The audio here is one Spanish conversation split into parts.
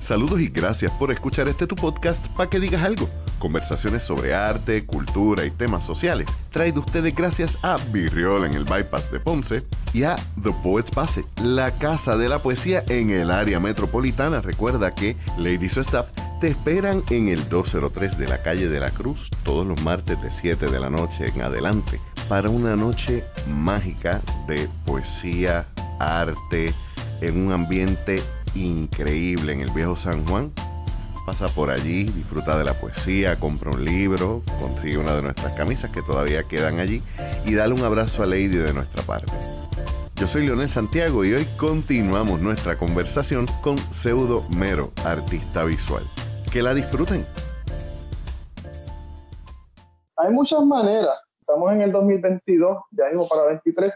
Saludos y gracias por escuchar este tu podcast para que digas algo. Conversaciones sobre arte, cultura y temas sociales. Traído ustedes gracias a Virriola en el Bypass de Ponce y a The Poets Pase, la casa de la poesía en el área metropolitana. Recuerda que Ladies Staff te esperan en el 203 de la calle de la Cruz todos los martes de 7 de la noche en adelante para una noche mágica de poesía, arte, en un ambiente increíble en el viejo San Juan. Pasa por allí, disfruta de la poesía, compra un libro, consigue una de nuestras camisas que todavía quedan allí y dale un abrazo a Lady de nuestra parte. Yo soy Leonel Santiago y hoy continuamos nuestra conversación con Pseudo Mero, artista visual. Que la disfruten. Hay muchas maneras. Estamos en el 2022, ya mismo para 23.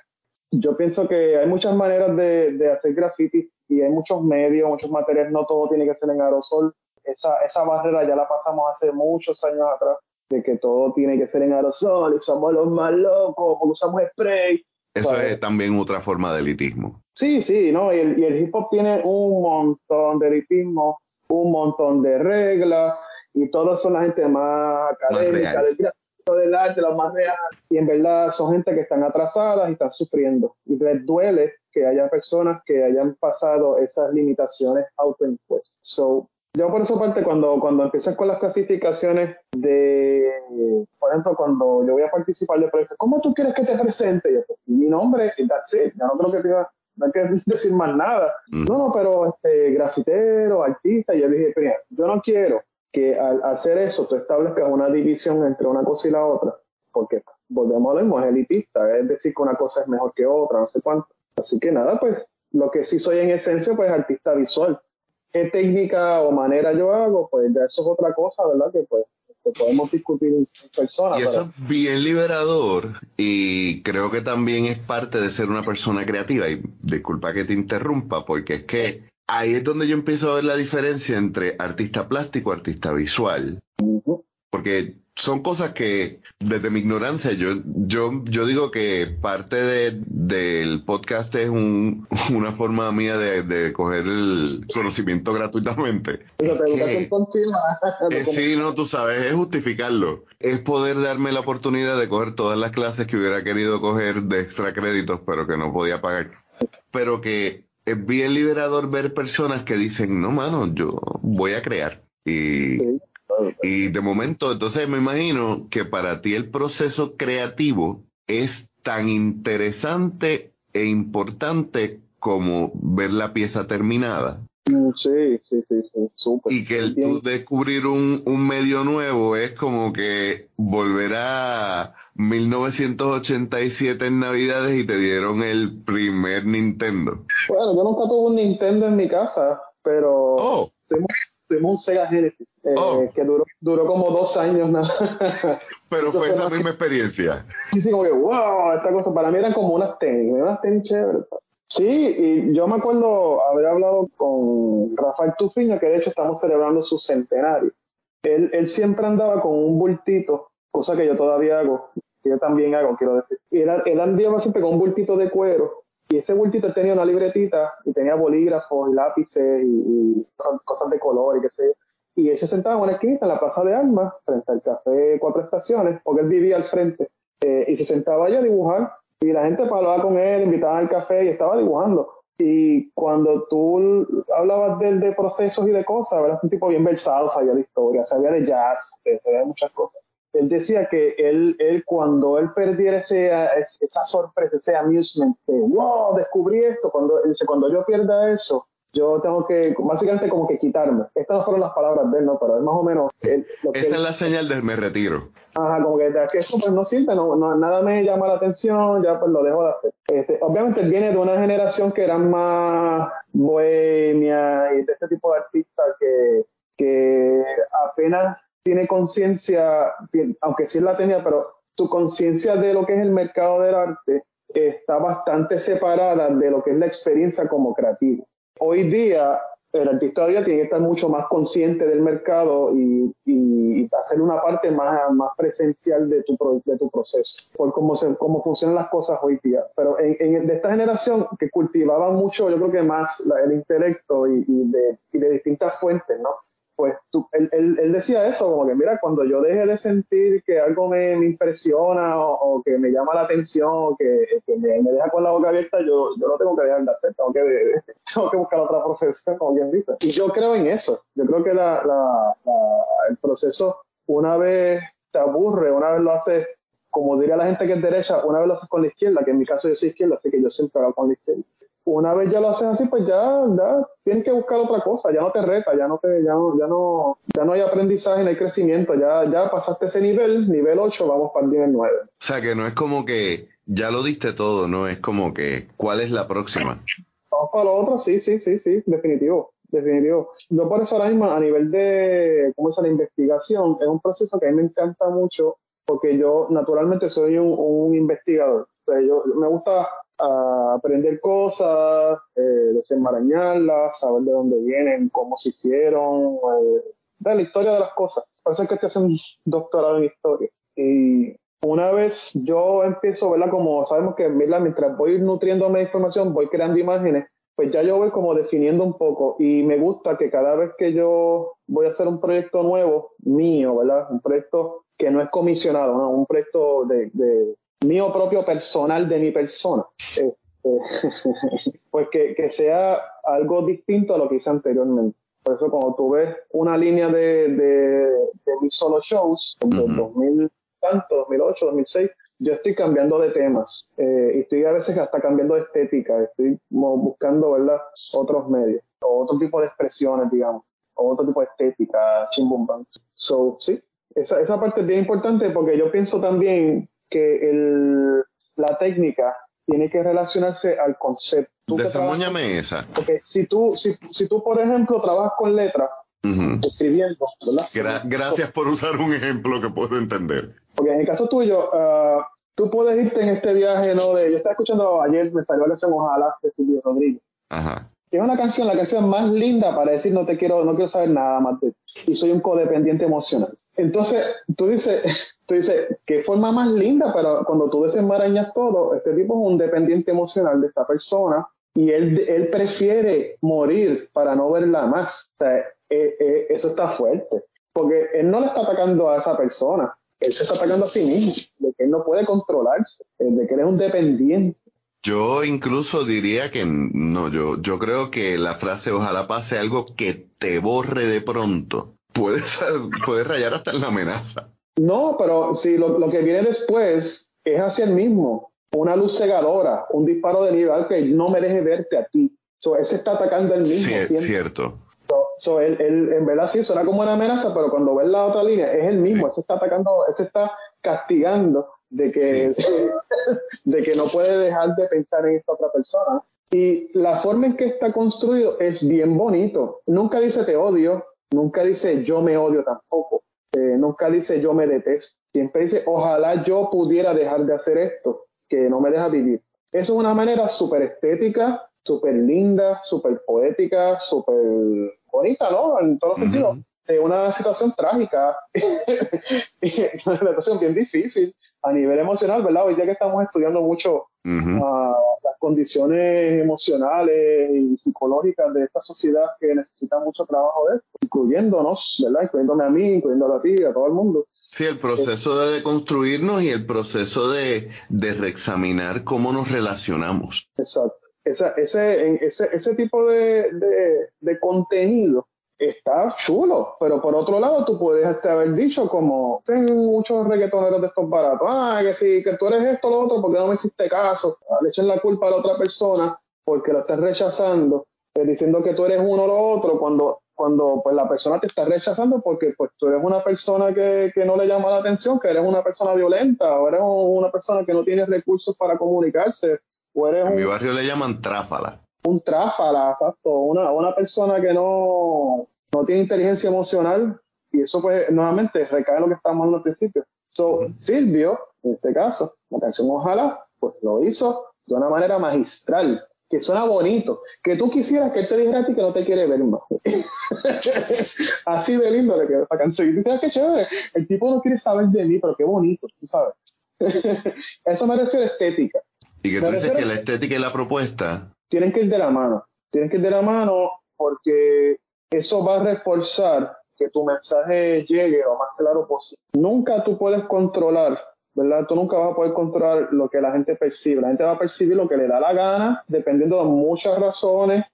Yo pienso que hay muchas maneras de, de hacer graffiti y hay muchos medios, muchos materiales, no todo tiene que ser en aerosol. Esa, esa barrera ya la pasamos hace muchos años atrás, de que todo tiene que ser en aerosol y somos los más locos porque usamos spray. Eso es también otra forma de elitismo. Sí, sí, ¿no? Y el, y el hip hop tiene un montón de elitismo, un montón de reglas, y todos son la gente más académica, del, arte, los más real. Y en verdad son gente que están atrasadas y están sufriendo. Y les duele que haya personas que hayan pasado esas limitaciones autoimpuestas. So, yo por esa parte, cuando, cuando empiezas con las clasificaciones de, por ejemplo, cuando yo voy a participar de proyectos, ¿cómo tú quieres que te presente? Yo, pues, mi nombre, that's it, ya no creo que tenga, no hay que decir más nada. Mm. No, no, pero este, grafitero, artista, y yo dije, mira, yo no quiero que al hacer eso tú establezcas una división entre una cosa y la otra, porque volvemos a lo mismo, es elitista, es decir que una cosa es mejor que otra, no sé cuánto. Así que nada, pues lo que sí soy en esencia, pues artista visual. ¿Qué técnica o manera yo hago? Pues ya eso es otra cosa, ¿verdad? Que pues que podemos discutir en persona. Y eso es bien liberador y creo que también es parte de ser una persona creativa. Y disculpa que te interrumpa, porque es que ahí es donde yo empiezo a ver la diferencia entre artista plástico y artista visual. Porque son cosas que desde mi ignorancia yo yo yo digo que parte de, del podcast es un, una forma mía de, de coger el conocimiento gratuitamente. Es educación continua. Eh, sí, no, tú sabes, es justificarlo. Es poder darme la oportunidad de coger todas las clases que hubiera querido coger de extra créditos, pero que no podía pagar. Pero que es bien liberador ver personas que dicen, no, mano, yo voy a crear. Y, Sí. Y de momento, entonces me imagino que para ti el proceso creativo es tan interesante e importante como ver la pieza terminada. Mm, Sí, sí, sí, sí, súper. Y que el tú descubrir un, un medio nuevo es como que volver a 1987 en Navidades y te dieron el primer Nintendo. Bueno, yo nunca tuve un Nintendo en mi casa, pero Oh, tuvimos un Sega Genesis eh, Oh. que duró, duró como dos años. ¿no? pero fue esa misma experiencia. Y sí, como que, wow, esta cosa, para mí eran como unas tenis, unas tenis chéveres. ¿sabes? Sí, y yo me acuerdo haber hablado con Rafael Tufiño, que de hecho estamos celebrando su centenario. Él, él siempre andaba con un bultito, cosa que yo todavía hago, que yo también hago, quiero decir. Y él, él andaba siempre con un bultito de cuero, y ese bultito tenía una libretita, y tenía bolígrafos y lápices, y, cosas, de color, y qué sé yo. Y él se sentaba en una esquinita en la Plaza de Armas, frente al Café Cuatro Estaciones, porque él vivía al frente eh, y se sentaba allá a dibujar y la gente hablaba con él, invitaba al café y estaba dibujando. Y cuando tú hablabas de de procesos y de cosas, era un tipo bien versado, sabía de historia, sabía de jazz, sabía de muchas cosas. Él decía que él, él cuando él perdiera ese, esa sorpresa, ese amusement de, wow, descubrí esto, cuando, él dice, cuando yo pierda eso, yo tengo que, básicamente como que quitarme. Estas fueron las palabras de él, ¿no? Pero es más o menos él- lo que Esa él- es la señal del me retiro. Ajá, como que, que eso pues no sirve, no, no- nada me llama la atención, ya pues lo dejo de hacer. Este, obviamente él viene de una generación que eran más bohemia y de este tipo de artistas que, que apenas tiene conciencia, aunque sí la tenía, pero su conciencia de lo que es el mercado del arte está bastante separada de lo que es la experiencia como creativo. Hoy día el artista todavía tiene que estar mucho más consciente del mercado y, hacer una parte más, más presencial de tu, de tu proceso, por cómo, se, cómo funcionan las cosas hoy día. Pero en, de esta generación que cultivaba mucho, yo creo que más el intelecto y, de, y de distintas fuentes, ¿no? Pues tú, él, él, decía eso, como que mira, cuando yo deje de sentir que algo me, impresiona o, que me llama la atención o que, me, deja con la boca abierta, yo, yo no tengo que dejar de hacer, tengo que, tengo que buscar otra profesión, como quien dice. Y yo creo en eso, yo creo que la, la, el proceso, una vez te aburre, una vez lo haces, como diría la gente que es derecha, una vez lo haces con la izquierda, que en mi caso yo soy izquierda, así que yo siempre hago con la izquierda una vez ya lo haces así, pues ya, ya tienes que buscar otra cosa, ya no te reta, ya no te, ya no, ya no, ya no hay aprendizaje, no hay crecimiento, ya, ya pasaste ese nivel, nivel 8, vamos para el nivel 9. O sea que no es como que ya lo diste todo, ¿no? Es como que, ¿cuál es la próxima? Vamos para lo otro, sí, sí, sí, sí, definitivo, definitivo. Yo por eso ahora mismo, a nivel de, ¿cómo es la investigación? Es un proceso que a mí me encanta mucho, porque yo naturalmente soy un, un investigador. Yo me gusta a aprender cosas, eh, desenmarañarlas, saber de dónde vienen, cómo se hicieron, eh, la historia de las cosas. Parece que estoy haciendo un doctorado en historia. Y una vez yo empiezo, ¿verdad? Como sabemos que mientras voy nutriéndome de información, voy creando imágenes, pues ya yo voy como definiendo un poco y me gusta que cada vez que yo voy a hacer un proyecto nuevo, mío, ¿verdad? Un proyecto que no es comisionado, ¿no? Un proyecto de mío propio personal de mi persona. Este, pues que, sea algo distinto a lo que hice anteriormente. Por eso cuando tú ves una línea de, de, mis solo shows, como 2000, tanto, 2008, 2006, yo estoy cambiando de temas eh, y estoy a veces hasta cambiando de estética, estoy buscando ¿verdad? otros medios, o otro tipo de expresiones, digamos, o otro tipo de estética, chimbumban. So, sí, esa, esa parte es bien importante porque yo pienso también que el, la técnica tiene que relacionarse al concepto. Desarrollame esa. Porque si tú, si, si tú, por ejemplo, trabajas con letras, escribiendo, ¿verdad? gracias por usar un ejemplo que puedo entender. Porque en el caso tuyo, uh, tú puedes irte en este viaje, ¿no? De, yo estaba escuchando ayer, me salió la canción Ojalá de Silvio Rodríguez. Ajá. Que es una canción, la canción más linda para decir no te quiero, no quiero saber nada más de ti. Y soy un codependiente emocional. Entonces, tú dices, tú dices, qué forma más linda, pero cuando tú desenmarañas todo, este tipo es un dependiente emocional de esta persona y él, él prefiere morir para no verla más. O sea, eh, eh, eso está fuerte, porque él no le está atacando a esa persona, él se está atacando a sí mismo, de que él no puede controlarse, de que él es un dependiente. Yo incluso diría que no, yo, yo creo que la frase ojalá pase algo que te borre de pronto puede, rayar hasta en la amenaza. No, pero si lo, que viene después es hacia el mismo, una luz cegadora, un disparo de nivel que no me deje verte a ti. So, él se está atacando el mismo. Sí, es cierto. So, él, en verdad sí suena como una amenaza, pero cuando ves la otra línea es el mismo, él se está atacando, él se está castigando de que, de que no puede dejar de pensar en esta otra persona. Y la forma en que está construido es bien bonito. Nunca dice te odio, Nunca dice yo me odio tampoco. Eh, nunca dice yo me detesto. Siempre dice ojalá yo pudiera dejar de hacer esto, que no me deja vivir. Eso es una manera súper estética, súper linda, súper poética, súper bonita, ¿no? En todos los sentidos. De una situación trágica, una situación bien difícil a nivel emocional, ¿verdad? Hoy ya que estamos estudiando mucho las condiciones emocionales y psicológicas de esta sociedad que necesita mucho trabajo de esto, incluyéndonos, ¿verdad? Incluyéndome a mí, incluyendo a ti, a todo el mundo. Sí, el proceso de deconstruirnos y el proceso de, de reexaminar cómo nos relacionamos. Exacto. Esa, ese, ese, ese tipo de, de, de contenido está chulo, pero por otro lado tú puedes este, haber dicho como muchos reggaetoneros de estos baratos, ah, que si que tú eres esto, lo otro, porque no me hiciste caso, le echen la culpa a la otra persona porque lo estás rechazando, eh, diciendo que tú eres uno o lo otro, cuando cuando pues la persona te está rechazando porque pues tú eres una persona que, que no le llama la atención, que eres una persona violenta, o eres una persona que no tiene recursos para comunicarse, o eres en mi barrio le llaman tráfala. un tráfala, exacto, una, una persona que no, no tiene inteligencia emocional y eso pues nuevamente recae en lo que estábamos hablando al principio. So, Silvio, en este caso, la canción Ojalá, pues lo hizo de una manera magistral, que suena bonito, que tú quisieras que él te dijera a ti que no te quiere ver más. Así de lindo le quedó esa canción. Y tú sabes qué chévere, el tipo no quiere saber de mí, pero qué bonito, tú sabes. Eso me refiero a estética. Y que tú dices que la estética y la propuesta tienen que ir de la mano. Tienen que ir de la mano porque eso va a reforzar que tu mensaje llegue lo más claro posible. Nunca tú puedes controlar ¿verdad? Tú nunca vas a poder controlar lo que la gente percibe. La gente va a percibir lo que le da la gana, dependiendo de muchas razones,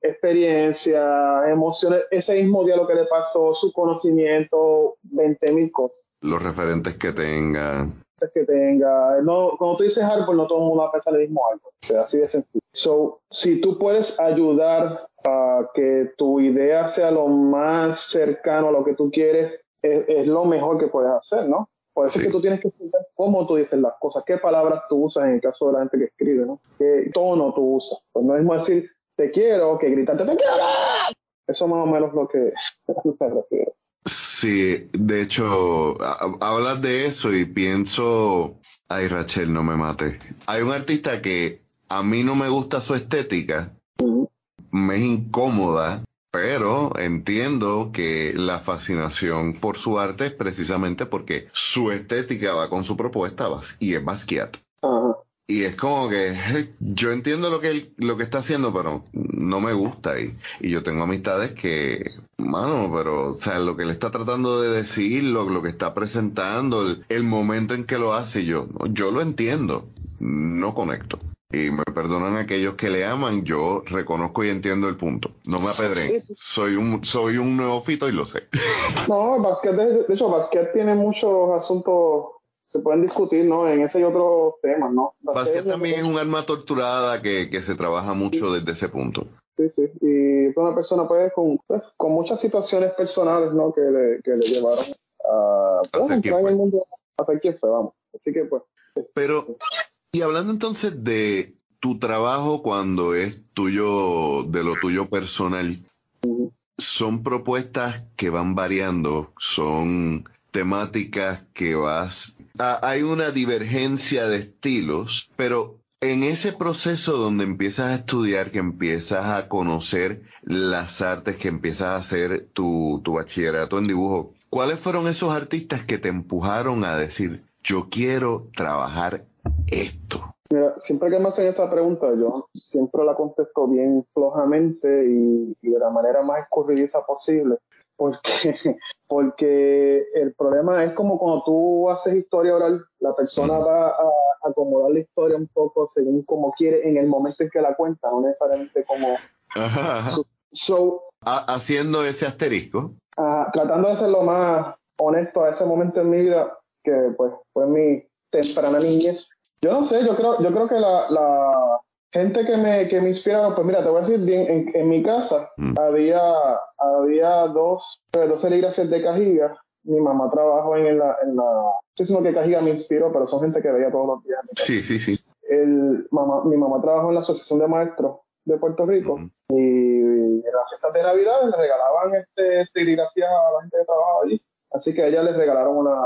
experiencia, emociones, ese mismo día lo que le pasó, su conocimiento, 20 mil cosas. Los referentes que tenga. Que tenga. No, cuando tú dices árbol, no todo el mundo va a pensar el mismo árbol. O sea, así de sencillo. So, si tú puedes ayudar a que tu idea sea lo más cercano a lo que tú quieres, es, es lo mejor que puedes hacer, ¿no? Por eso es que tú tienes que entender cómo tú dices las cosas, qué palabras tú usas en el caso de la gente que escribe, ¿no? ¿Qué tono tú usas? Pues no es mismo decir te quiero que gritarte te quiero. Eso más o menos lo que me refiero. Sí, de hecho, hablas de eso y pienso, ay Rachel, no me mate. Hay un artista que a mí no me gusta su estética, me es incómoda pero entiendo que la fascinación por su arte es precisamente porque su estética va con su propuesta y es Basquiat. Y es como que yo entiendo lo que él, lo que está haciendo, pero no me gusta. Y, y yo tengo amistades que, mano, pero, o sea, lo que él está tratando de decir, lo, lo que está presentando, el, el momento en que lo hace, yo, yo lo entiendo, no conecto y me perdonan aquellos que le aman, yo reconozco y entiendo el punto. No me apedren. Soy un soy un neófito y lo sé. No, Basquiat, de, hecho, Basquiat tiene muchos asuntos se pueden discutir, ¿no? En ese y otros temas, ¿no? También es un alma torturada que, que se trabaja mucho desde ese punto. Sí, sí. Y es una persona, pues, con, pues, con muchas situaciones personales, ¿no? Que le, que le llevaron a, pues, entrar en el mundo, a ser quien fue, vamos. Así que, pues. Pero y hablando entonces de tu trabajo cuando es tuyo, de lo tuyo personal, son propuestas que van variando, son temáticas que vas... hay una divergencia de estilos, pero en ese proceso donde empiezas a estudiar, que empiezas a conocer las artes, que empiezas a hacer tu, tu bachillerato en dibujo, ¿cuáles fueron esos artistas que te empujaron a decir, yo quiero trabajar esto? Mira, siempre que me hacen esa pregunta, yo siempre la contesto bien flojamente y, de la manera más escurridiza posible, porque, porque el problema es como cuando tú haces historia oral, la persona va a acomodar la historia un poco según como quiere en el momento en que la cuenta, no necesariamente como... haciendo ese asterisco. tratando de ser lo más honesto a ese momento en mi vida, que pues fue mi temprana niñez, yo no sé, yo creo, yo creo que la, la gente que me, que me inspiraron, pues mira, te voy a decir bien, en, en mi casa mm. había, había dos, dos serigrafías de Cajiga. Mi mamá trabajó en la, en la, estoy diciendo que Cajiga me inspiró, pero son gente que veía todos los días. Sí, sí, sí. El, mamá, mi mamá trabajó en la Asociación de Maestros de Puerto Rico y en las fiestas de Navidad le regalaban este serigrafías a la gente que trabajaba allí. Así que a ella les regalaron una,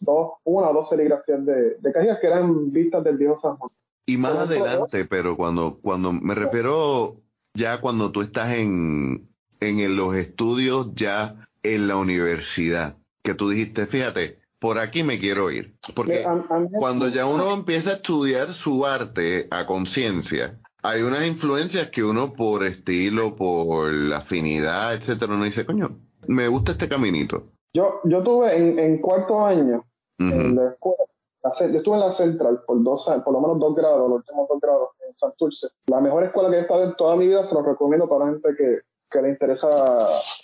dos, una o dos serigrafías de, de que eran vistas del viejo San Juan. Y más adelante, pero cuando, cuando me refiero ya cuando tú estás en, en los estudios ya en la universidad, que tú dijiste, fíjate, por aquí me quiero ir. Porque cuando ya uno empieza a estudiar su arte a conciencia, hay unas influencias que uno por estilo, por afinidad, etcétera, uno dice, coño, me gusta este caminito. Yo, yo tuve en, en cuarto año, en la escuela, yo estuve en la central por dos por lo menos dos grados, los últimos dos grados en Santurce. La mejor escuela que he estado en toda mi vida, se lo recomiendo para la gente que, que le interesa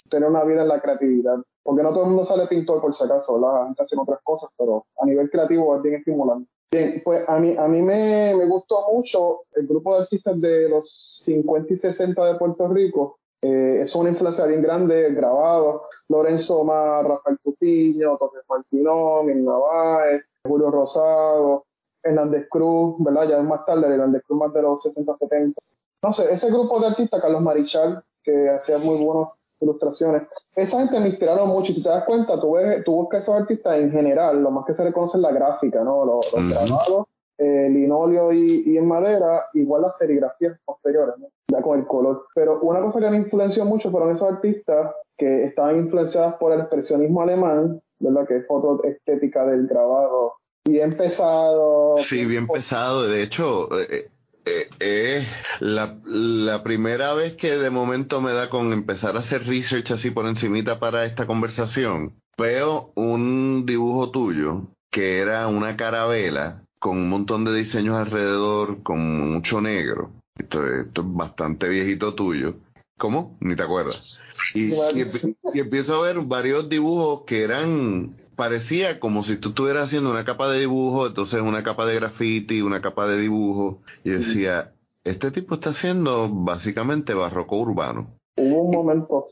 tener una vida en la creatividad. Porque no todo el mundo sale pintor por si acaso, la gente hace otras cosas, pero a nivel creativo es bien estimulante. Bien, pues a mí, a mí me, me gustó mucho el grupo de artistas de los 50 y 60 de Puerto Rico, eh, es una influencia bien grande, grabado. Lorenzo Mar, Rafael Tupiño, Torres Martinón, Navaez, Julio Rosado, Hernández Cruz, ¿verdad? Ya es más tarde, Hernández Cruz más de los 60-70. No sé, ese grupo de artistas, Carlos Marichal, que hacía muy buenas ilustraciones, esa gente me inspiraron mucho. Y si te das cuenta, tú, ves, tú buscas esos artistas en general, lo más que se reconoce es la gráfica, ¿no? Los, grabados eh, linóleo y, en madera, igual las serigrafías posteriores, ya con el color. Pero una cosa que me influenció mucho fueron esos artistas que estaban influenciados por el expresionismo alemán, ¿verdad? Que es foto estética del grabado bien pesado. Sí, bien pesado. De hecho, eh, eh, eh la, la, primera vez que de momento me da con empezar a hacer research así por encimita para esta conversación, veo un dibujo tuyo que era una carabela con un montón de diseños alrededor, con mucho negro. Esto, esto es bastante viejito tuyo. ¿Cómo? Ni te acuerdas. Y, y, empiezo a ver varios dibujos que eran, parecía como si tú estuvieras haciendo una capa de dibujo, entonces una capa de graffiti, una capa de dibujo. Y decía, este tipo está haciendo básicamente barroco urbano. Hubo un momento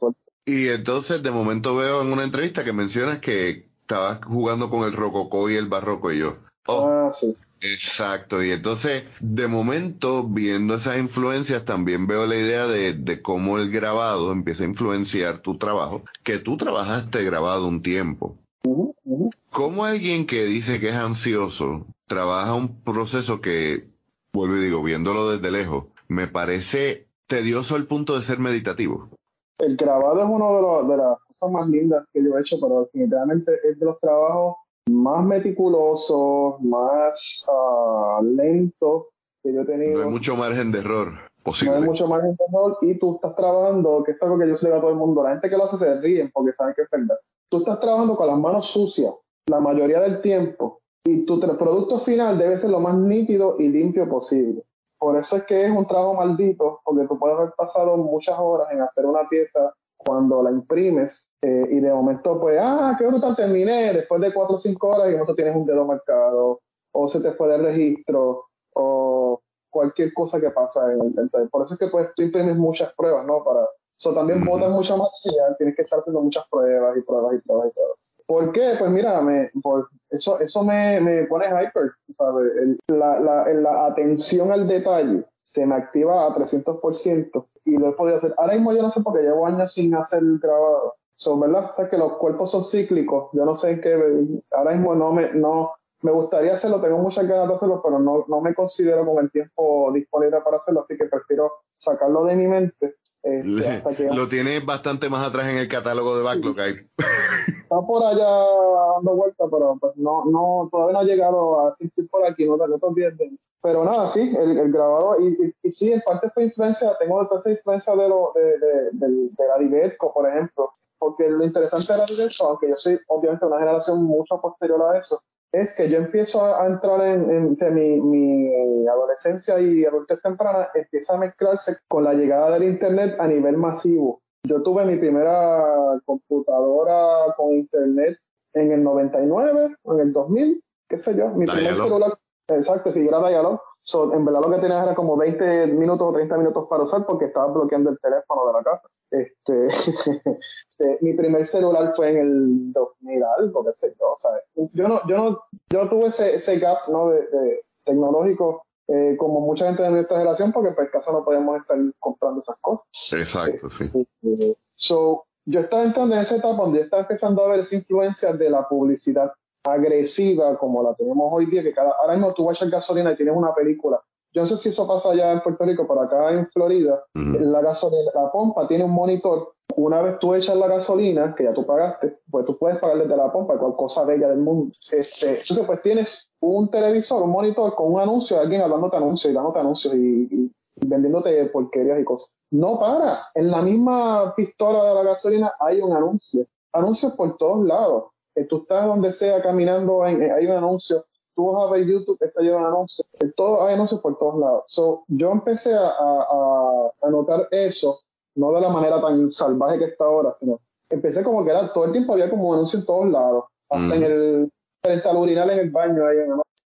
Y entonces de momento veo en una entrevista que mencionas que estabas jugando con el rococó y el barroco y yo. Oh, ah, sí. Exacto, y entonces de momento viendo esas influencias también veo la idea de, cómo el grabado empieza a influenciar tu trabajo, que tú trabajaste grabado un tiempo. ¿Cómo alguien que dice que es ansioso trabaja un proceso que, vuelvo y digo, viéndolo desde lejos, me parece tedioso al punto de ser meditativo? El grabado es una de, de las cosas más lindas que yo he hecho, pero definitivamente es de los trabajos más meticuloso, más uh, lento que yo he tenido. No hay mucho margen de error posible. No hay mucho margen de error y tú estás trabajando, que esto es algo que yo se le a todo el mundo, la gente que lo hace se ríen porque saben que es verdad. Tú estás trabajando con las manos sucias la mayoría del tiempo y tu producto final debe ser lo más nítido y limpio posible. Por eso es que es un trabajo maldito, porque tú puedes haber pasado muchas horas en hacer una pieza cuando la imprimes eh, y de momento pues, ah, qué brutal, terminé, después de cuatro o cinco horas y momento tienes un dedo marcado, o se te fue del registro, o cualquier cosa que pasa en el Por eso es que pues tú imprimes muchas pruebas, ¿no? Para, eso también botas mucha material, tienes que estar haciendo muchas pruebas y pruebas y pruebas y pruebas. ¿Por qué? Pues mira, me, por, eso, eso me, me pone hyper, ¿sabes? la, la, la atención al detalle se me activa a 300% y lo he podido hacer. Ahora mismo yo no sé porque llevo años sin hacer grabado. Son, ¿verdad? O que los cuerpos son cíclicos. Yo no sé en qué. Ahora mismo no me, no, me gustaría hacerlo, tengo muchas ganas de hacerlo, pero no, no me considero con el tiempo disponible para hacerlo, así que prefiero sacarlo de mi mente. Este, lo tiene bastante más atrás en el catálogo de Backlog. Está por allá dando vueltas, pero pues no, no, todavía no ha llegado a asistir por aquí, no, no te olvides de pero nada, sí, el, el grabado, y, y, sí, en parte fue influencia, tengo esa influencia de, lo, de, de, de, la Divetco, por ejemplo, porque lo interesante de la Divetco, aunque yo soy obviamente una generación mucho posterior a eso, es que yo empiezo a, entrar en, en mi, mi, adolescencia y adultez temprana, empieza a mezclarse con la llegada del Internet a nivel masivo. Yo tuve mi primera computadora con Internet en el 99 o en el 2000, qué sé yo, mi primer celular Exacto, Figueroa Dialog. So, en verdad lo que tenías era como 20 minutos o 30 minutos para usar porque estaba bloqueando el teléfono de la casa. Este, este, mi primer celular fue en el 2000 algo, qué sé yo. Yo no, yo no, yo tuve ese, ese gap ¿no? de, tecnológico eh, como mucha gente de nuestra generación porque por caso no podemos estar comprando esas cosas. Exacto, sí. Este, so, yo estaba entrando en esa etapa donde yo estaba empezando a ver esa influencia de la publicidad agresiva como la tenemos hoy día, que cada, ahora mismo tú vas a gasolina y tienes una película. Yo no sé si eso pasa allá en Puerto Rico, pero acá en Florida, la gasolina, la pompa tiene un monitor. Una vez tú echas la gasolina, que ya tú pagaste, pues tú puedes pagar desde la pompa, cualquier cosa bella del mundo. Este, entonces, pues tienes un televisor, un monitor con un anuncio de alguien hablándote anuncios y dándote anuncios y, y vendiéndote porquerías y cosas. No para. En la misma pistola de la gasolina hay un anuncio. Anuncios por todos lados tú estás donde sea caminando, en, hay un anuncio, tú vas a ver YouTube, está lleno de anuncios, todo, hay anuncios por todos lados. So, yo empecé a, a, notar eso, no de la manera tan salvaje que está ahora, sino empecé como que era todo el tiempo había como anuncios en todos lados, hasta en el frente al urinal en el baño hay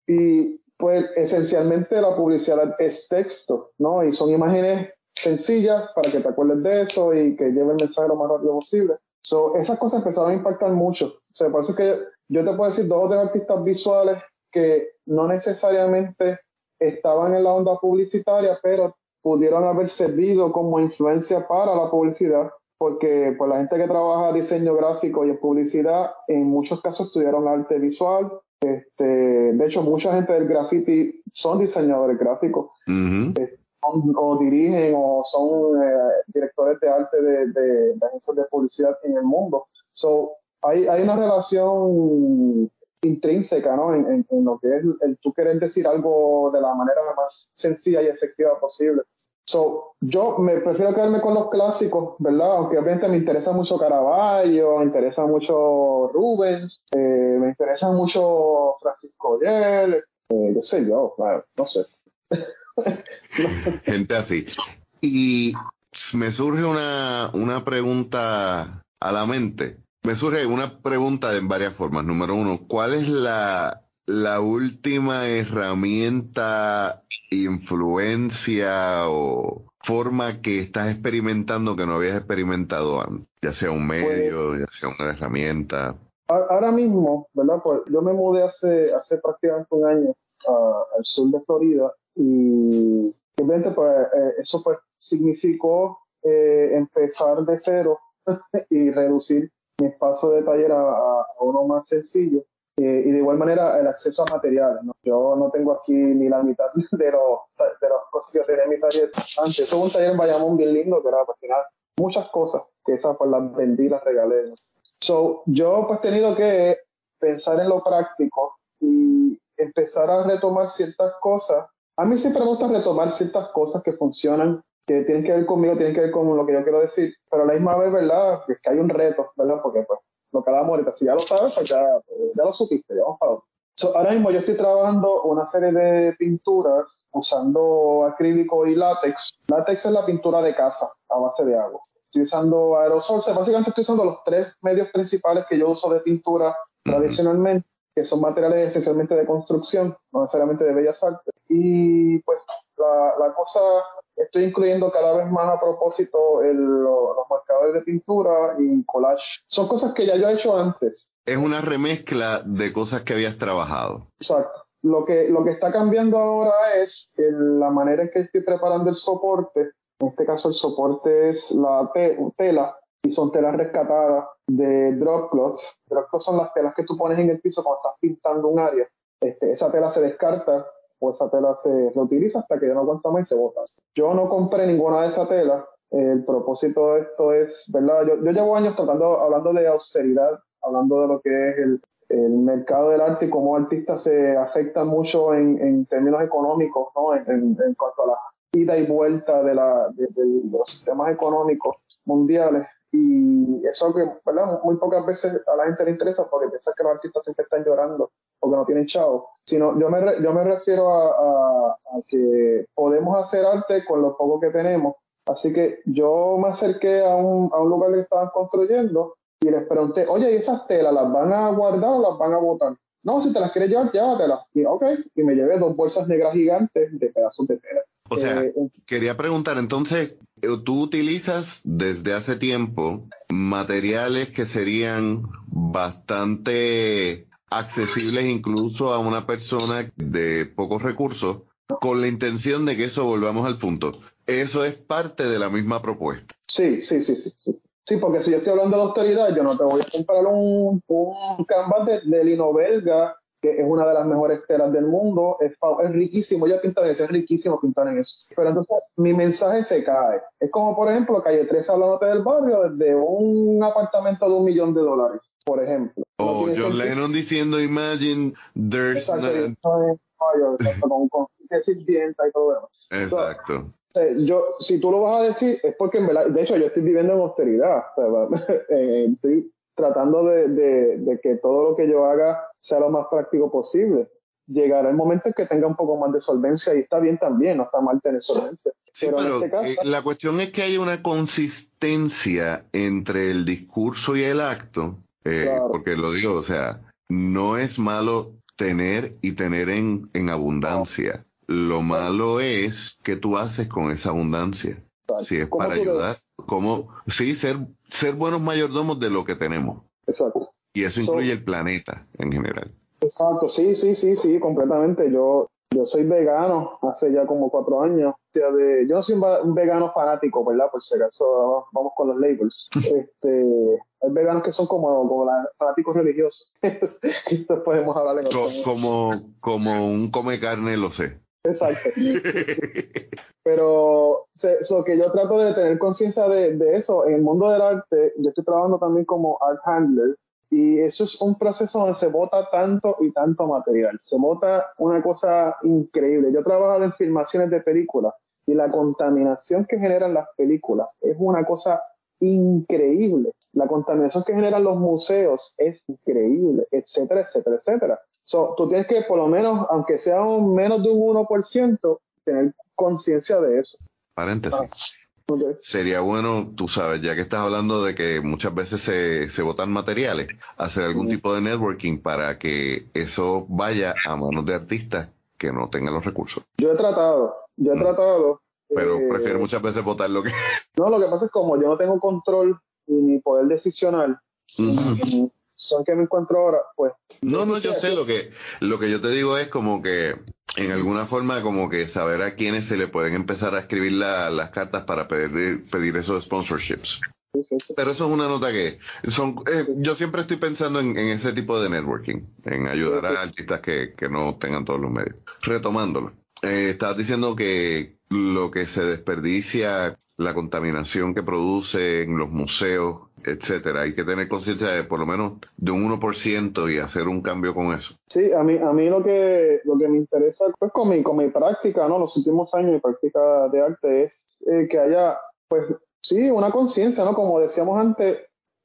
Y pues esencialmente la publicidad es texto, ¿no? Y son imágenes sencillas para que te acuerdes de eso y que lleve el mensaje lo más rápido posible. So, esas cosas empezaron a impactar mucho. O sea, por eso es que yo te puedo decir dos o tres artistas visuales que no necesariamente estaban en la onda publicitaria, pero pudieron haber servido como influencia para la publicidad, porque pues, la gente que trabaja diseño gráfico y en publicidad, en muchos casos estudiaron arte visual Este, de hecho, mucha gente del graffiti son diseñadores gráficos. Eh, o dirigen o son eh, directores de arte de, de, de, agencias de publicidad en el mundo. So, hay, hay una relación intrínseca ¿no? en, lo que es el, tú querer decir algo de la manera más sencilla y efectiva posible. So, yo me prefiero quedarme con los clásicos, ¿verdad? Aunque obviamente me interesa mucho Caravaggio, me interesa mucho Rubens, eh, me interesa mucho Francisco Oyer, eh, qué sé yo, no sé. Gente así. Y me surge una, una pregunta a la mente. Me surge una pregunta en varias formas. Número uno, ¿cuál es la, la última herramienta, influencia o forma que estás experimentando que no habías experimentado antes? Ya sea un medio, pues ya sea una herramienta. Ahora mismo, ¿verdad? Pues yo me mudé hace, hace prácticamente un año al sur de Florida y obviamente pues eh, eso pues significó eh, empezar de cero y reducir mi espacio de taller a, uno más sencillo eh, y de igual manera el acceso a materiales. Yo no tengo aquí ni la mitad de los de los cosas que tenía en mi taller antes. Es un taller en Bayamón bien lindo que era final muchas cosas que esas pues las vendí, las regalé. So, yo pues he tenido que pensar en lo práctico y empezar a retomar ciertas cosas a mí siempre me gusta retomar ciertas cosas que funcionan, que tienen que ver conmigo, tienen que ver con lo que yo quiero decir, pero a la misma vez, ¿verdad? Es que hay un reto, ¿verdad? Porque pues lo que hablamos ahorita, si ya lo sabes, pues ya, ya lo supiste, ya vamos para so, ahora mismo yo estoy trabajando una serie de pinturas usando acrílico y látex. Látex es la pintura de casa a base de agua. Estoy usando aerosol, básicamente estoy usando los tres medios principales que yo uso de pintura tradicionalmente que son materiales esencialmente de construcción, no necesariamente de bellas artes. Y pues la, la cosa, estoy incluyendo cada vez más a propósito el, los marcadores de pintura y collage. Son cosas que ya yo he hecho antes. Es una remezcla de cosas que habías trabajado. Exacto. Lo que, lo que está cambiando ahora es la manera en que estoy preparando el soporte. En este caso el soporte es la tela y son telas rescatadas de drop cloth. Drop cloth son las telas que tú pones en el piso cuando estás pintando un área. Este, esa tela se descarta o esa tela se reutiliza hasta que ya no aguanta más y se bota. Yo no compré ninguna de esas telas. El propósito de esto es, ¿verdad? Yo, yo llevo años tratando, hablando de austeridad, hablando de lo que es el, mercado del arte y cómo artistas se afecta mucho en, en términos económicos, ¿no? En, en, cuanto a la ida y vuelta de, la, de, de los sistemas económicos mundiales. Y eso que, ¿verdad? Muy pocas veces a la gente le interesa porque piensa que los artistas siempre están llorando porque no tienen chavo. Sino, yo me, yo me refiero a, que podemos hacer arte con lo poco que tenemos. Así que yo me acerqué a un, a un lugar que estaban construyendo y les pregunté, oye, ¿y esas telas las van a guardar o las van a botar? No, si te las quieres llevar, llévatelas. Y ok, y me llevé dos bolsas negras gigantes de pedazos de tela. O sea, eh, quería preguntar, entonces, eh, tú utilizas desde hace tiempo materiales que serían bastante accesibles incluso a una persona de pocos recursos, con la intención de que eso volvamos al punto. Eso es parte de la misma propuesta. Sí, sí, sí, sí. Sí, porque si yo estoy hablando de autoridad, yo no te voy a comprar un, un canvas de, de lino belga que es una de las mejores telas del mundo, es, es riquísimo, yo pinto eso, es riquísimo pintar en eso. Pero entonces mi mensaje se cae. Es como, por ejemplo, Calle 3 hablándote del barrio desde un apartamento de un millón de dólares, por ejemplo. O John Lennon diciendo, imagine there's Exacto, no... con, y todo Exacto. yo, si tú lo vas a decir, es porque en verdad, de hecho, yo estoy viviendo en austeridad. Eh, estoy tratando de, de, que todo lo que yo haga sea lo más práctico posible. Llegará el momento en que tenga un poco más de solvencia y está bien también, no está mal tener solvencia. Sí, pero, este eh, la cuestión es que hay una consistencia entre el discurso y el acto, eh, porque lo digo, o sea, no es malo tener y tener en, en abundancia. Lo malo es que tú haces con esa abundancia. Si es para ayudar, como, sí, ser, ser buenos mayordomos de lo que tenemos. Exacto. Y eso incluye el planeta en general. Exacto, sí, sí, sí, sí, completamente. Yo, Yo soy vegano hace ya como cuatro años. O sea, de, yo no soy un, vegano fanático, ¿verdad? Por si acaso vamos con los labels. este, hay veganos que son como, como fanáticos religiosos. Esto podemos hablar en otro como, como un come carne, lo sé. Exacto. Pero so que yo trato de tener conciencia de, de, eso. En el mundo del arte, yo estoy trabajando también como art handler y eso es un proceso donde se bota tanto y tanto material. Se bota una cosa increíble. Yo he trabajado en filmaciones de películas y la contaminación que generan las películas es una cosa increíble. La contaminación que generan los museos es increíble, etcétera, etcétera, etcétera. So, tú tienes que, por lo menos, aunque sea un menos de un 1%, tener conciencia de eso. Paréntesis. Sería bueno, tú sabes, ya que estás hablando de que muchas veces se, se botan materiales, hacer algún tipo de networking para que eso vaya a manos de artistas que no tengan los recursos. Yo he tratado, yo he mm. tratado. Pero eh, prefiero muchas veces votar lo que... No, lo que pasa es como yo no tengo control ni poder decisional, son que me encuentro ahora, pues. No, no, yo sé lo que, lo que yo te digo es como que en alguna forma como que saber a quiénes se le pueden empezar a escribir las cartas para pedir, pedir esos sponsorships. Pero eso es una nota que son eh, yo siempre estoy pensando en, ese tipo de networking, en ayudar a artistas que, que no tengan todos los medios. Retomándolo, eh, estabas diciendo que lo que se desperdicia, la contaminación que produce en los museos, etcétera. Hay que tener conciencia de por lo menos de un 1% y hacer un cambio con eso. Sí, a mí, a mí lo que lo que me interesa pues con mi, con mi práctica, ¿no? Los últimos años, mi práctica de arte es eh, que haya, pues sí, una conciencia, ¿no? Como decíamos antes,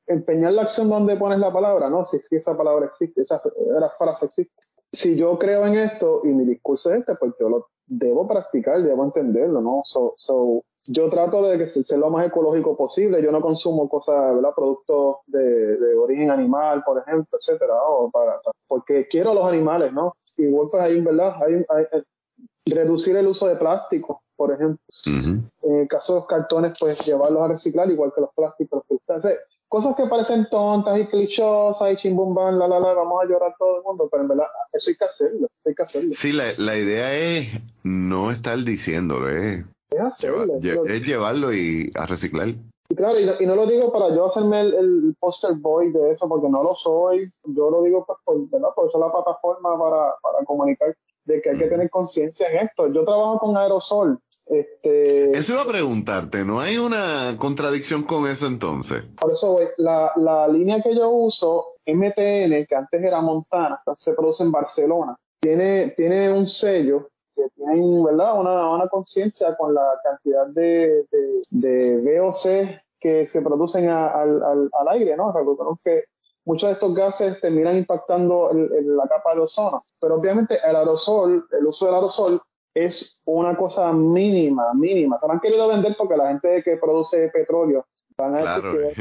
empeñar la acción donde pones la palabra, ¿no? Si, si esa palabra existe, esa, esa frase existe. Si yo creo en esto y mi discurso es este, pues yo lo debo practicar, debo entenderlo, ¿no? So, so yo trato de que sea lo más ecológico posible. Yo no consumo cosas, ¿verdad? Productos de, origen animal, por ejemplo, etcétera, para, porque quiero los animales, ¿no? Igual pues ahí, ¿verdad? Hay, eh, reducir el uso de plástico, por ejemplo. En el caso de los cartones, pues llevarlos a reciclar igual que los plásticos. Entonces, cosas que parecen tontas y clichosas y chimbumban, la, la, la, vamos a llorar todo el mundo, pero en verdad eso hay que hacerlo, hay que hacerlo. Sí, la, la idea es no estar diciéndolo, eh es llevarlo y a reciclar. Y claro, y no, lo digo para yo hacerme el, poster boy de eso, porque no lo soy. Yo lo digo pues, por, ¿verdad? por eso la plataforma para, para comunicar de que hay que tener conciencia en esto. Yo trabajo con aerosol. Este, eso iba a preguntarte, ¿no hay una contradicción con eso entonces? Por eso voy, la, la línea que yo uso, MTN, que antes era Montana, se produce en Barcelona, tiene, tiene un sello que tienen ¿verdad? una, una conciencia con la cantidad de, de, VOC que se producen al, al, al, aire, ¿no? Recordemos que muchos de estos gases terminan impactando la capa de ozono, pero obviamente el aerosol, el uso del aerosol es una cosa mínima, mínima. Se lo han querido vender porque la gente que produce petróleo van a claro. decir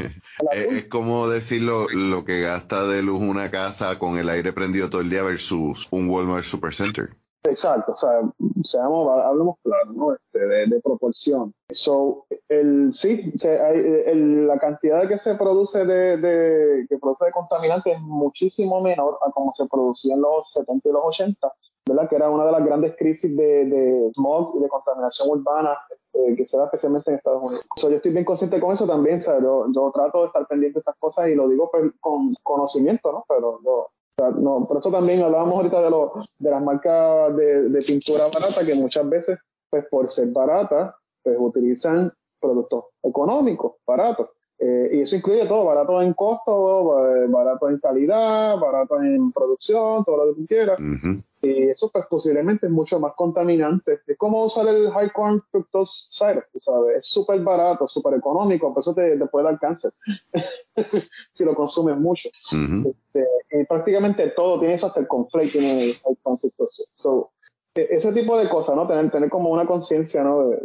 que es, como decir lo, lo, que gasta de luz una casa con el aire prendido todo el día versus un Walmart Supercenter. Exacto, o sea, seamos, hablemos claro, ¿no? Este, de, proporción. So, el, sí, el, la cantidad que se produce de, de, que produce de contaminantes es muchísimo menor a como se producía en los 70 y los 80, ¿verdad? Que era una de las grandes crisis de, de smog y de contaminación urbana eh, que se da especialmente en Estados Unidos. So, yo estoy bien consciente con eso también, ¿sabes? Yo, yo trato de estar pendiente de esas cosas y lo digo pues, con conocimiento, ¿no? Pero yo, no, por eso también hablábamos ahorita de, lo, de las marcas de, de, pintura barata que muchas veces, pues por ser baratas, pues utilizan productos económicos, baratos. Eh, y eso incluye todo, barato en costo, eh, barato en calidad, barato en producción, todo lo que tú quieras. Y eso pues posiblemente es mucho más contaminante. Es como usar el high corn fructose syrup, ¿sabes? Es súper barato, súper económico, por eso te, puede dar cáncer si lo consumes mucho. Este, y prácticamente todo tiene eso, hasta el conflate tiene high corn fructose. So, ese tipo de cosas, ¿no? Tener, tener como una conciencia, ¿no? De,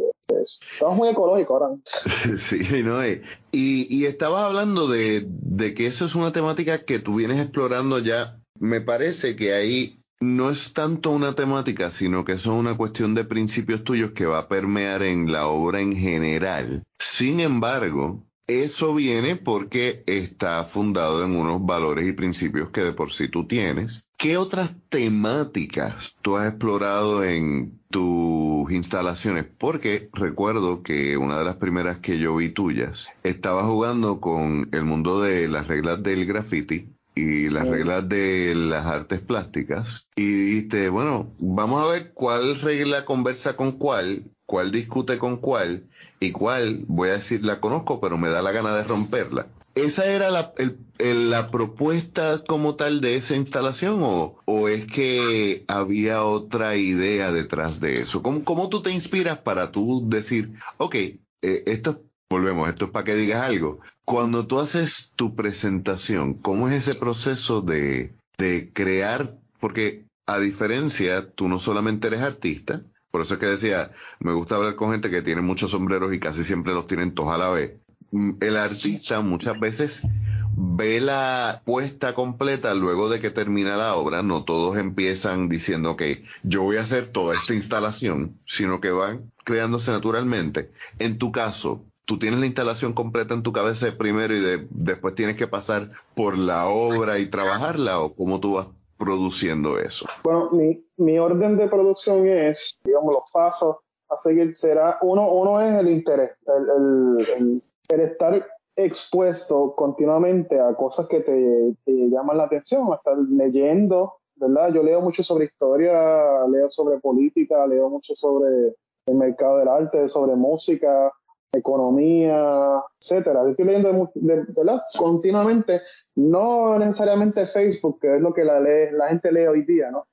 eso. Estamos muy ecológicos ahora. sí, ¿no? Y, y estabas hablando de, de que eso es una temática que tú vienes explorando ya. Me parece que ahí no es tanto una temática, sino que eso es una cuestión de principios tuyos que va a permear en la obra en general. Sin embargo, eso viene porque está fundado en unos valores y principios que de por sí tú tienes, ¿Qué otras temáticas tú has explorado en tus instalaciones? Porque recuerdo que una de las primeras que yo vi tuyas estaba jugando con el mundo de las reglas del graffiti y las reglas de las artes plásticas y dijiste, bueno, vamos a ver cuál regla conversa con cuál, cuál discute con cuál y cuál, voy a decir, la conozco, pero me da la gana de romperla. ¿Esa era la, propuesta como tal de esa instalación o, o, es que había otra idea detrás de eso? ¿Cómo, cómo tú te inspiras para tú decir, ok, eh, esto, volvemos, esto es para que digas algo? Cuando tú haces tu presentación, ¿cómo es ese proceso de, de crear? Porque a diferencia, tú no solamente eres artista, por eso es que decía, me gusta hablar con gente que tiene muchos sombreros y casi siempre los tienen todos a la vez el artista muchas veces ve la puesta completa luego de que termina la obra. No todos empiezan diciendo que yo voy a hacer toda esta instalación, sino que van creándose naturalmente. En tu caso, tú tienes la instalación completa en tu cabeza primero y después tienes que pasar por la obra y trabajarla o cómo tú vas produciendo eso. Bueno, mi, mi orden de producción es, digamos, los pasos a seguir será, uno, uno es el interés, el el estar expuesto continuamente a cosas que te, llaman la atención, estar leyendo, ¿verdad? Yo leo mucho sobre historia, leo sobre política, leo mucho sobre el mercado del arte, sobre música, economía, etcétera. Estoy leyendo ¿verdad? continuamente, no necesariamente Facebook, que es lo que la, la gente lee hoy día, ¿no?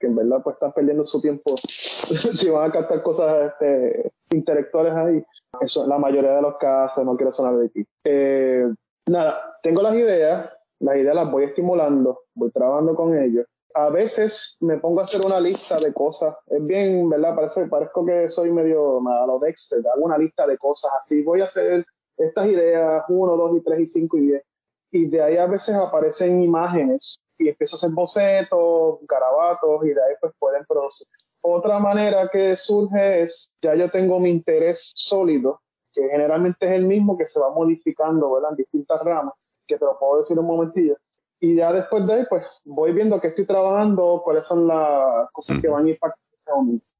Que, en verdad pues están perdiendo su tiempo si van a captar cosas este, intelectuales ahí. Eso, la mayoría de los casos, no quiero sonar de ti. Eh, nada, tengo las ideas, las ideas las voy estimulando, voy trabajando con ellos. A veces me pongo a hacer una lista de cosas. Es bien, ¿verdad? Parece, parezco que soy medio a lo Dexter. Hago una lista de cosas así. Voy a hacer estas ideas, uno, dos y tres y cinco y diez. Y de ahí a veces aparecen imágenes y empiezo a hacer bocetos, garabatos y de ahí pues pueden producir. Otra manera que surge es, ya yo tengo mi interés sólido, que generalmente es el mismo que se va modificando ¿verdad? en distintas ramas, que te lo puedo decir un momentillo. Y ya después de ahí, pues voy viendo qué estoy trabajando, cuáles son las cosas que van a impactar.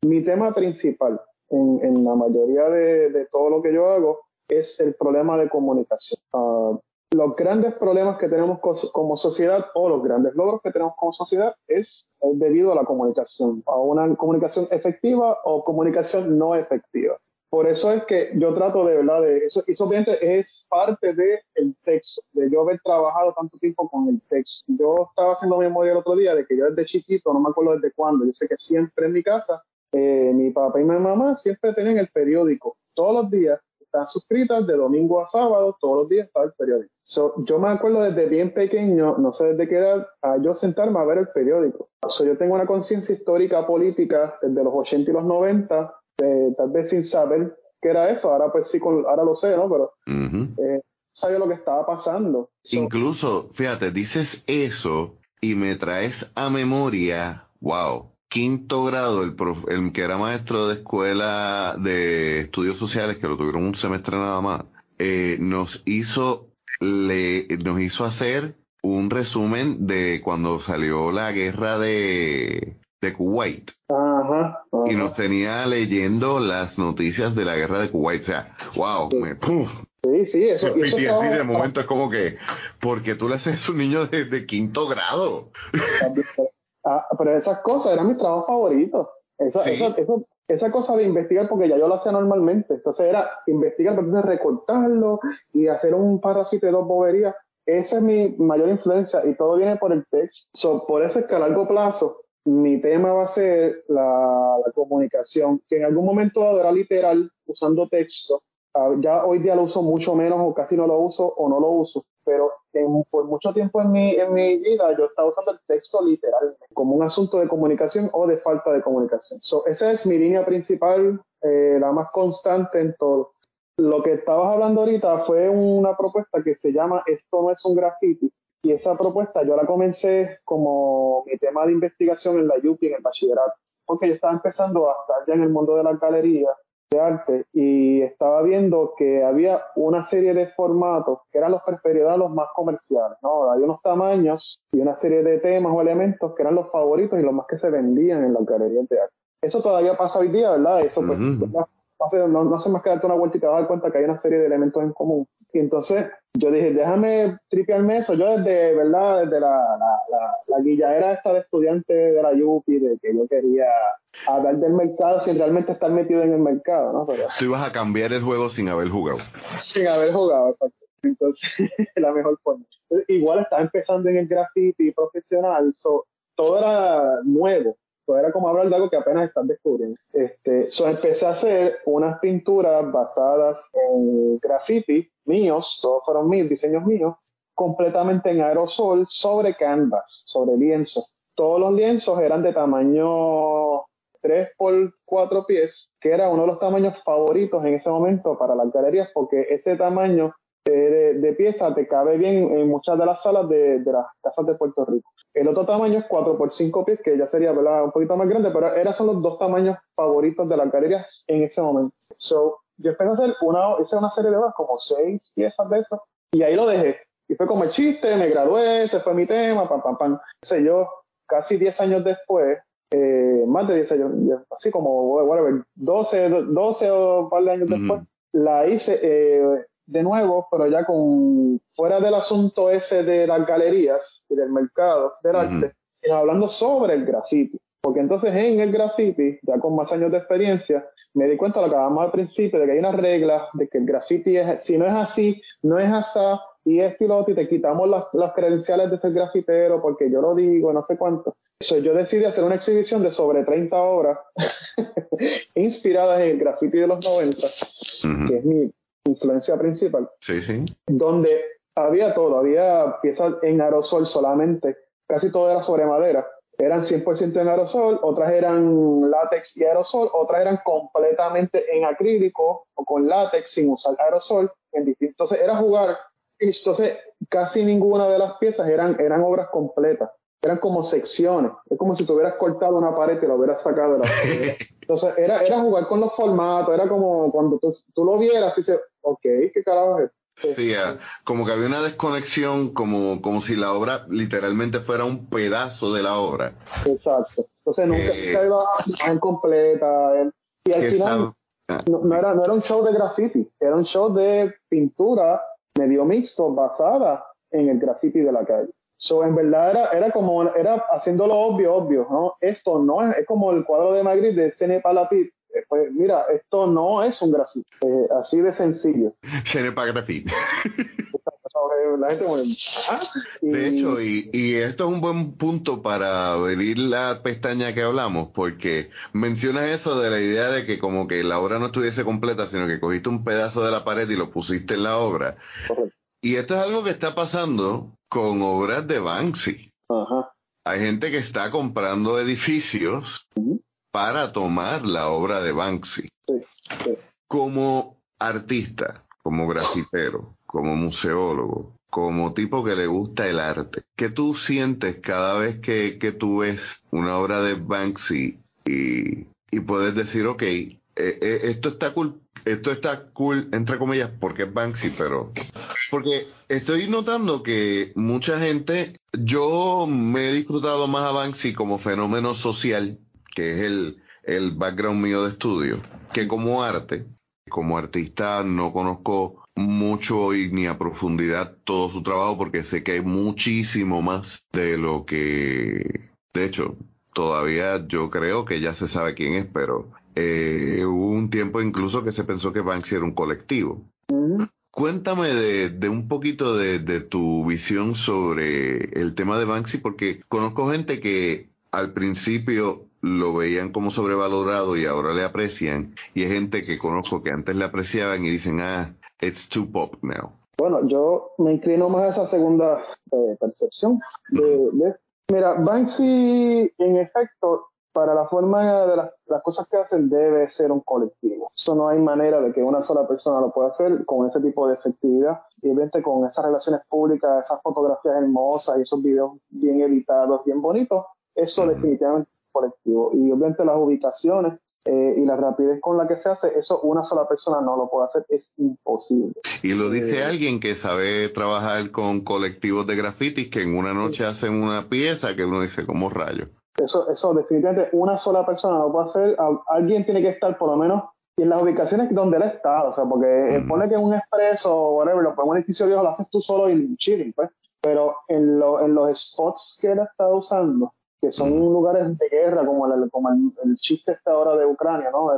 Mi tema principal en, en la mayoría de, de, todo lo que yo hago es el problema de comunicación. Uh, los grandes problemas que tenemos como sociedad o los grandes logros que tenemos como sociedad es debido a la comunicación, a una comunicación efectiva o comunicación no efectiva. Por eso es que yo trato de verdad de eso, eso obviamente es parte del el texto, de yo haber trabajado tanto tiempo con el texto. Yo estaba haciendo memoria el otro día de que yo desde chiquito, no me acuerdo desde cuándo, yo sé que siempre en mi casa, eh, mi papá y mi mamá siempre tenían el periódico, todos los días, están suscritas de domingo a sábado, todos los días está el periódico. yo me acuerdo desde bien pequeño, no sé desde qué edad, a yo sentarme a ver el periódico. yo tengo una conciencia histórica política desde los 80 y los 90, tal vez sin saber qué era eso, ahora pues sí, ahora lo sé, ¿no? Pero eh, sabía lo que estaba pasando. Incluso, fíjate, dices eso y me traes a memoria, wow, quinto grado, el, el que era maestro de escuela de estudios sociales, que lo tuvieron un semestre nada más, eh, nos hizo le, nos hizo hacer un resumen de cuando salió la guerra de, de Kuwait. Ajá, Y nos tenía leyendo las noticias de la guerra de Kuwait. O sea, wow, me, Sí, sí, eso. Y, eso de momento es como que, porque tú le haces un niño de, de quinto grado. Ah, pero esas cosas eran mi trabajo favorito. Esa, esa, cosa de investigar, porque ya yo lo hacía normalmente. Entonces era investigar, pero entonces recortarlo y hacer un párrafo de dos boberías. Esa es mi mayor influencia y todo viene por el texto. por eso es que a largo plazo mi tema va a ser la, la comunicación, que en algún momento dado era literal, usando texto. Ah, ya hoy día lo uso mucho menos o casi no lo uso o no lo uso pero por mucho tiempo en mi, en mi vida yo estaba usando el texto literal como un asunto de comunicación o de falta de comunicación. esa es mi línea principal, eh, la más constante en todo. Lo que estabas hablando ahorita fue una propuesta que se llama Esto no es un graffiti. Y esa propuesta yo la comencé como mi tema de investigación en la UPI, en el bachillerato, porque yo estaba empezando a estar ya en el mundo de la galería de arte y estaba viendo que había una serie de formatos que eran los preferidos, los más comerciales, ¿no? Hay unos tamaños y una serie de temas o elementos que eran los favoritos y los más que se vendían en las galerías de arte. Eso todavía pasa hoy día, ¿verdad? Eso pues, no, no hace más que darte una vuelta y te vas a dar cuenta que hay una serie de elementos en común. Y entonces yo dije, déjame tripearme eso. Yo desde, ¿verdad? Desde la, la, la, guilladera esta de estudiante de la UPI, de que yo quería hablar del mercado sin realmente estar metido en el mercado, ¿no? Pero, Tú ibas a cambiar el juego sin haber jugado. Sin haber jugado, exacto. Entonces, la mejor forma. Igual estaba empezando en el graffiti profesional, so, todo era nuevo era como hablar de algo que apenas están descubriendo. Este, so empecé a hacer unas pinturas basadas en graffiti míos, todos fueron mis diseños míos, completamente en aerosol sobre canvas, sobre lienzo. Todos los lienzos eran de tamaño 3 por 4 pies, que era uno de los tamaños favoritos en ese momento para las galerías, porque ese tamaño de, pieza te cabe bien en muchas de las salas de, las casas de Puerto Rico. El otro tamaño es 4 por 5 pies, que ya sería un poquito más grande, pero eran son los dos tamaños favoritos de la galería en ese momento. So, yo empecé a hacer una, hice una serie de obras, como 6 piezas de eso, y ahí lo dejé. Y fue como el chiste, me gradué, ese fue mi tema, pam, pam, pam. Sé yo, casi 10 años después, eh, más de 10 años, así como, whatever, 12, 12 o un par de años después, la hice eh, de nuevo, pero ya con fuera del asunto ese de las galerías y del mercado del arte, hablando sobre el graffiti. Porque entonces en el graffiti, ya con más años de experiencia, me di cuenta de lo que hablábamos al principio, de que hay una regla, de que el graffiti es, si no es así, no es así, y es piloto y te quitamos las, las credenciales de ser grafitero porque yo lo digo, no sé cuánto. So, yo decidí hacer una exhibición de sobre 30 obras inspiradas en el graffiti de los 90, que es mi, influencia principal. Sí, sí. Donde había todo, había piezas en aerosol solamente, casi todo era sobre madera. Eran 100% en aerosol, otras eran látex y aerosol, otras eran completamente en acrílico o con látex sin usar aerosol. Entonces era jugar. Entonces casi ninguna de las piezas eran, eran obras completas eran como secciones. Es como si tú hubieras cortado una pared y lo hubieras sacado de la Entonces, era, era jugar con los formatos, era como cuando tú, tú lo vieras dices, ok, ¿qué carajo es Sí, ah, como que había una desconexión, como, como si la obra literalmente fuera un pedazo de la obra. Exacto. Entonces nunca eh, se iba completa. Y al final ah. no, era, no era un show de graffiti, era un show de pintura medio mixto basada en el graffiti de la calle. So, en verdad era, era como, era haciéndolo obvio, obvio, ¿no? Esto no es, es como el cuadro de Magritte de Cene Palapit. Eh, pues mira, esto no es un grafito, eh, así de sencillo. Cene ¿ah? De hecho, y, y, esto es un buen punto para abrir la pestaña que hablamos, porque mencionas eso de la idea de que como que la obra no estuviese completa, sino que cogiste un pedazo de la pared y lo pusiste en la obra. Correcto. Y esto es algo que está pasando con obras de Banksy. Hay gente que está comprando edificios para tomar la obra de Banksy. Como artista, como grafitero, como museólogo, como tipo que le gusta el arte, ¿qué tú sientes cada vez que, que tú ves una obra de Banksy y, y puedes decir, ok, eh, eh, esto está cool, esto está cool, entre comillas, porque es Banksy, pero porque estoy notando que mucha gente, yo me he disfrutado más a Banksy como fenómeno social, que es el, el background mío de estudio, que como arte. Como artista no conozco mucho y ni a profundidad todo su trabajo porque sé que hay muchísimo más de lo que, de hecho, todavía yo creo que ya se sabe quién es, pero eh, hubo un tiempo incluso que se pensó que Banksy era un colectivo. Cuéntame de, un poquito de, tu visión sobre el tema de Banksy, porque conozco gente que al principio lo veían como sobrevalorado y ahora le aprecian, y hay gente que conozco que antes le apreciaban y dicen, ah, it's too pop now. Bueno, yo me inclino más a esa segunda eh, percepción. mira, Banksy en efecto para la forma de las, cosas que hacen debe ser un colectivo. Eso no hay manera de que una sola persona lo pueda hacer con ese tipo de efectividad. Y obviamente con esas relaciones públicas, esas fotografías hermosas y esos videos bien editados, bien bonitos, eso definitivamente es colectivo. Y obviamente las ubicaciones eh, y la rapidez con la que se hace, eso una sola persona no lo puede hacer, es imposible. Y lo dice alguien que sabe trabajar con colectivos de grafitis que en una noche hacen una pieza que uno dice, como rayo. Eso, eso definitivamente una sola persona no puede hacer, alguien tiene que estar por lo menos en las ubicaciones donde él está, o sea, porque pone que un expreso o whatever, lo un edificio viejo, lo haces tú solo y chilling, pues. Pero en, lo, en los spots que él ha estado usando, que son lugares de guerra, como el, como el, chiste está ahora de Ucrania, ¿no?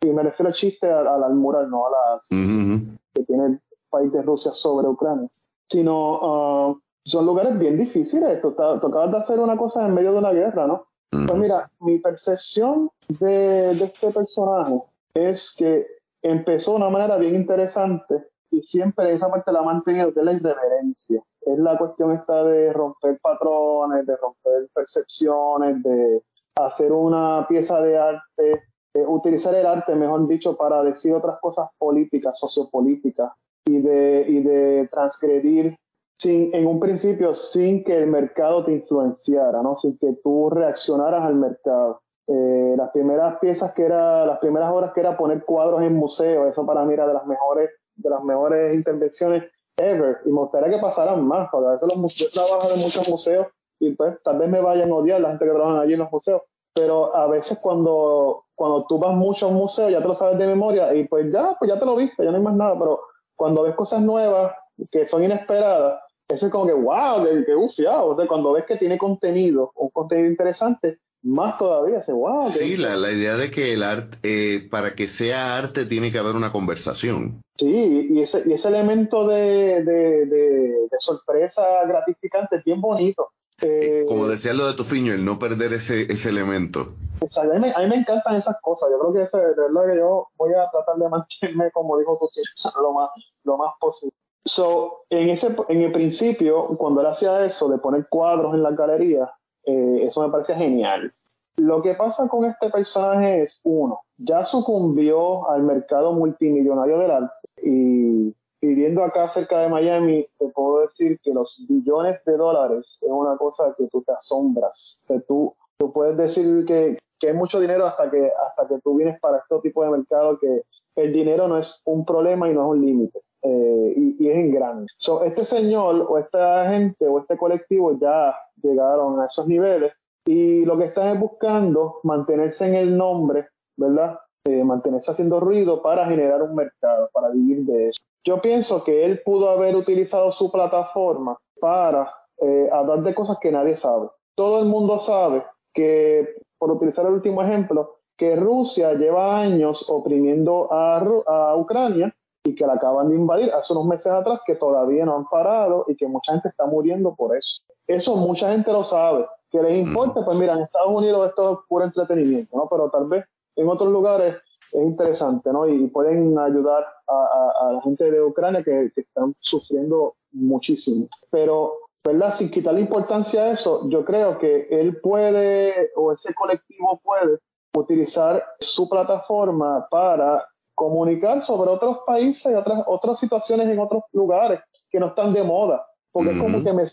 y me refiero al chiste al, al mural, no a la que tiene el país de Rusia sobre Ucrania, sino uh, son lugares bien difíciles. Tocaba de hacer una cosa en medio de una guerra, ¿no? Pues mira, mi percepción de, de este personaje es que empezó de una manera bien interesante y siempre esa parte la ha mantenido, que es la irreverencia. Es la cuestión esta de romper patrones, de romper percepciones, de hacer una pieza de arte, utilizar el arte, mejor dicho, para decir otras cosas políticas, sociopolíticas, y de, y de transgredir sin, en un principio sin que el mercado te influenciara, ¿no? sin que tú reaccionaras al mercado. Eh, las primeras piezas que era, las primeras obras que era poner cuadros en museos, eso para mí era de las mejores, de las mejores intervenciones ever. Y me gustaría que pasaran más, porque a veces los museos, trabajan en muchos museos y pues tal vez me vayan a odiar la gente que trabaja allí en los museos. Pero a veces cuando, cuando tú vas mucho a un museo ya te lo sabes de memoria y pues ya, pues ya te lo viste, ya no hay más nada. Pero cuando ves cosas nuevas que son inesperadas, eso es como que wow, que, que ufiado. O sea, cuando ves que tiene contenido, un contenido interesante, más todavía se wow. Sí, la, la, idea de que el arte, eh, para que sea arte, tiene que haber una conversación. Sí, y ese, y ese elemento de, de, de, sorpresa gratificante es bien bonito. Eh, Como decía lo de tu fiño, el no perder ese, ese elemento. a, mí me, a, mí me, encantan esas cosas. Yo creo que eso es verdad que yo voy a tratar de mantenerme, como dijo tu lo más, lo más posible. So, en, ese, en el principio, cuando él hacía eso, de poner cuadros en la galería, eh, eso me parece genial. Lo que pasa con este personaje es, uno, ya sucumbió al mercado multimillonario del arte y viviendo acá cerca de Miami, te puedo decir que los billones de dólares es una cosa que tú te asombras. O sea, tú, tú puedes decir que, que hay mucho dinero hasta que, hasta que tú vienes para este tipo de mercado que el dinero no es un problema y no es un límite. Eh, y, es en grande. So, este señor o esta gente o este colectivo ya llegaron a esos niveles y lo que están es buscando mantenerse en el nombre, ¿verdad? Eh, mantenerse haciendo ruido para generar un mercado, para vivir de eso. Yo pienso que él pudo haber utilizado su plataforma para eh, hablar de cosas que nadie sabe. Todo el mundo sabe que, por utilizar el último ejemplo, que Rusia lleva años oprimiendo a, a Ucrania y que la acaban de invadir hace unos meses atrás que todavía no han parado y que mucha gente está muriendo por eso. Eso mucha gente lo sabe. Que les importa, pues mira, en Estados Unidos esto es puro entretenimiento, ¿no? Pero tal vez en otros lugares es interesante, ¿no? Y, pueden ayudar a, la gente de Ucrania que, que, están sufriendo muchísimo. Pero, ¿verdad? Sin quitar la importancia a eso, yo creo que él puede, o ese colectivo puede, utilizar su plataforma para comunicar sobre otros países y otras, otras situaciones en otros lugares que no están de moda. Porque es como que me,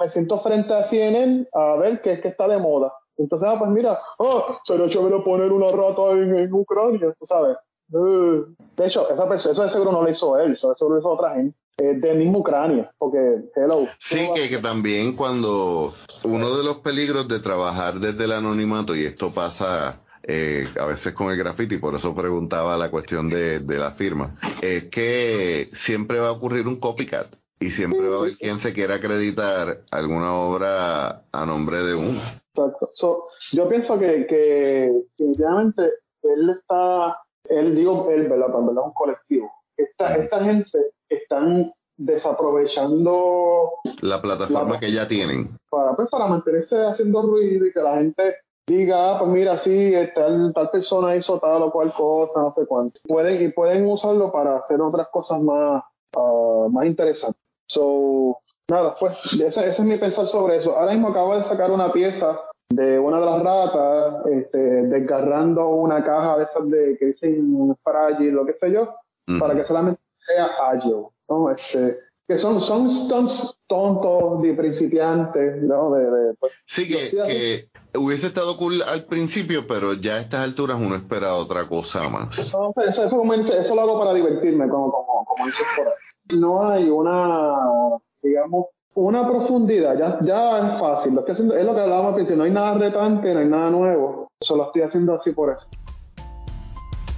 me siento frente a CNN a ver qué es que está de moda. Entonces, ah, pues mira, oh, sería chévere poner una rata en, en Ucrania, tú sabes. Eh. De hecho, esa eso de seguro no lo hizo él, eso de seguro lo hizo otra gente. Eh, de mismo Ucrania, porque hello. Sí, que, que, también cuando uno de los peligros de trabajar desde el anonimato, y esto pasa eh, a veces con el graffiti, por eso preguntaba la cuestión de, la firma, es que siempre va a ocurrir un copycat y siempre va a haber quien se quiera acreditar alguna obra a nombre de uno. Exacto. yo pienso que, que, él está, él digo él, ¿verdad? ¿verdad? Un colectivo. Esta, esta gente están desaprovechando la plataforma que ya tienen para pues, para mantenerse haciendo ruido y que la gente diga, ah, pues mira, sí, tal, tal persona hizo tal o cual cosa, no sé cuánto. Pueden, y pueden usarlo para hacer otras cosas más, uh, más interesantes. So, nada, pues, ese, ese, es mi pensar sobre eso. Ahora mismo acabo de sacar una pieza de una de las ratas, este, desgarrando una caja de esas de que dicen frágil, lo que sé yo, para que solamente sea ágil, ¿no? Este, que son, son stunts tontos de principiantes, ¿no? De, pues, sí, que, hubiese estado cool al principio, pero ya a estas alturas uno espera otra cosa más. eso, eso, lo hago para divertirme, como, como, como dices por ahí. No hay una, digamos, una profundidad, ya, ya es fácil. Lo es lo que hablábamos al principio, no hay nada retante, no hay nada nuevo. Eso lo estoy haciendo así por eso.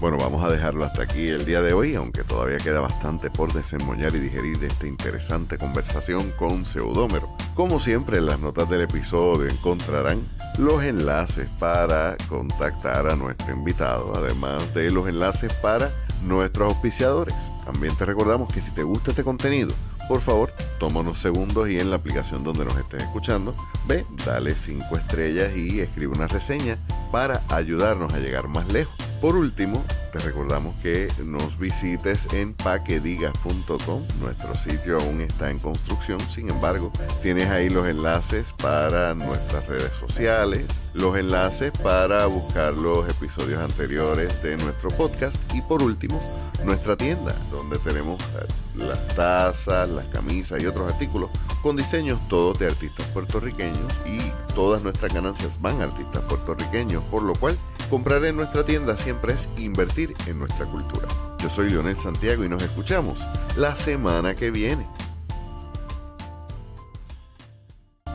Bueno, vamos a dejarlo hasta aquí el día de hoy, aunque todavía queda bastante por desemboñar y digerir de esta interesante conversación con Pseudómero. Como siempre, en las notas del episodio encontrarán los enlaces para contactar a nuestro invitado, además de los enlaces para nuestros auspiciadores. También te recordamos que si te gusta este contenido, por favor, toma unos segundos y en la aplicación donde nos estés escuchando, ve, dale 5 estrellas y escribe una reseña para ayudarnos a llegar más lejos. Por último, te recordamos que nos visites en paquedigas.com. Nuestro sitio aún está en construcción, sin embargo, tienes ahí los enlaces para nuestras redes sociales, los enlaces para buscar los episodios anteriores de nuestro podcast y por último, nuestra tienda, donde tenemos eh, las tazas, las camisas y otros artículos con diseños todos de artistas puertorriqueños y todas nuestras ganancias van a artistas puertorriqueños, por lo cual comprar en nuestra tienda siempre es invertir en nuestra cultura. Yo soy Leonel Santiago y nos escuchamos la semana que viene.